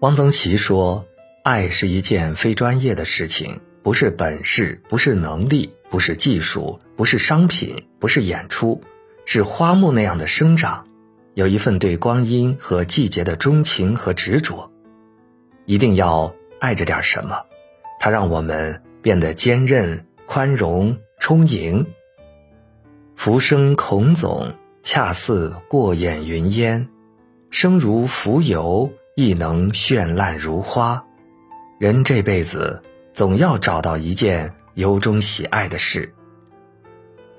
汪曾祺说：“爱是一件非专业的事情，不是本事，不是能力，不是技术，不是商品，不是演出，是花木那样的生长，有一份对光阴和季节的钟情和执着。一定要爱着点什么，它让我们变得坚韧、宽容、充盈。浮生孔总，恰似过眼云烟，生如浮游。”亦能绚烂如花。人这辈子总要找到一件由衷喜爱的事。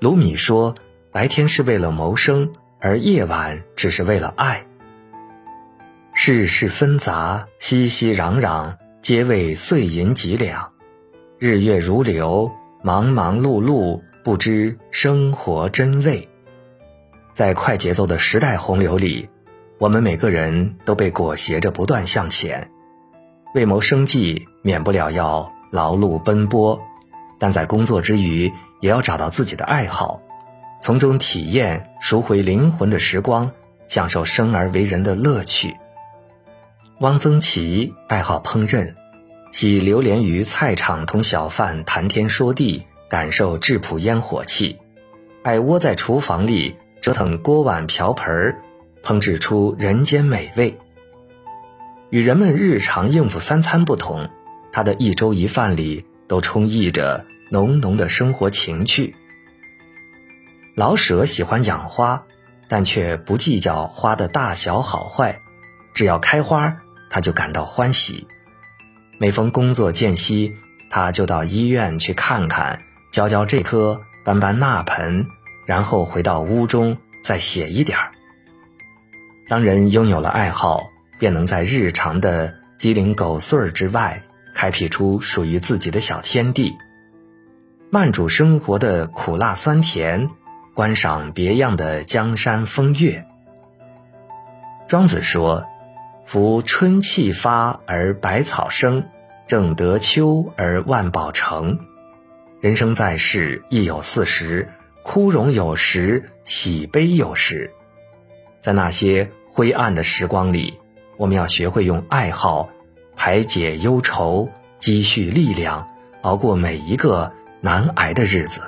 卢米说：“白天是为了谋生，而夜晚只是为了爱。”世事纷杂，熙熙攘攘，皆为碎银几两。日月如流，忙忙碌碌，不知生活真味。在快节奏的时代洪流里。我们每个人都被裹挟着不断向前，为谋生计，免不了要劳碌奔波，但在工作之余，也要找到自己的爱好，从中体验赎回灵魂的时光，享受生而为人的乐趣。汪曾祺爱好烹饪，喜流连于菜场同小贩谈天说地，感受质朴烟火气，爱窝在厨房里折腾锅碗瓢盆儿。烹制出人间美味。与人们日常应付三餐不同，他的一粥一饭里都充溢着浓浓的生活情趣。老舍喜欢养花，但却不计较花的大小好坏，只要开花，他就感到欢喜。每逢工作间隙，他就到医院去看看，浇浇这棵，搬搬那盆，然后回到屋中再写一点儿。当人拥有了爱好，便能在日常的鸡零狗碎之外，开辟出属于自己的小天地，慢煮生活的苦辣酸甜，观赏别样的江山风月。庄子说：“夫春气发而百草生，正得秋而万宝成。人生在世，亦有四时，枯荣有时，喜悲有时。在那些。”灰暗的时光里，我们要学会用爱好排解忧愁，积蓄力量，熬过每一个难挨的日子。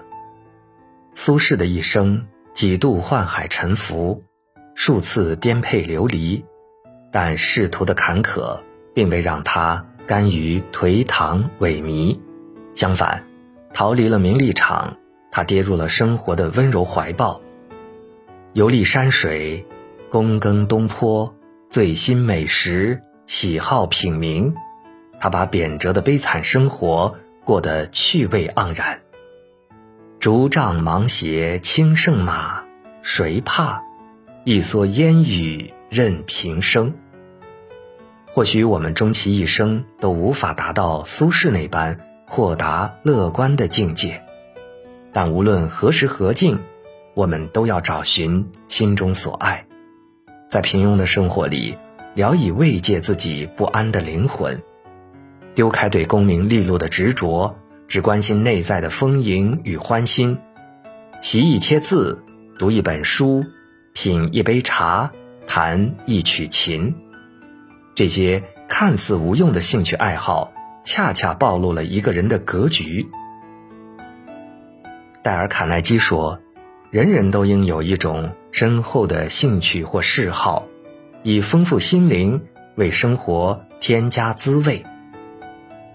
苏轼的一生几度宦海沉浮，数次颠沛流离，但仕途的坎坷并未让他甘于颓唐萎靡，相反，逃离了名利场，他跌入了生活的温柔怀抱，游历山水。躬耕东坡，醉心美食，喜好品茗，他把贬谪的悲惨生活过得趣味盎然。竹杖芒鞋轻胜马，谁怕？一蓑烟雨任平生。或许我们终其一生都无法达到苏轼那般豁达乐观的境界，但无论何时何境，我们都要找寻心中所爱。在平庸的生活里，聊以慰藉自己不安的灵魂，丢开对功名利禄的执着，只关心内在的丰盈与欢欣。习一贴字，读一本书，品一杯茶，弹一曲琴，这些看似无用的兴趣爱好，恰恰暴露了一个人的格局。戴尔·卡耐基说：“人人都应有一种。”深厚的兴趣或嗜好，以丰富心灵，为生活添加滋味。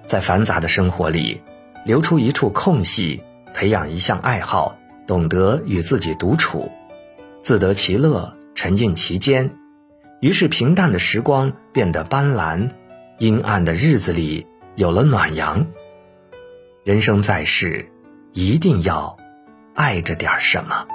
在繁杂的生活里，留出一处空隙，培养一项爱好，懂得与自己独处，自得其乐，沉浸其间。于是，平淡的时光变得斑斓，阴暗的日子里有了暖阳。人生在世，一定要爱着点什么。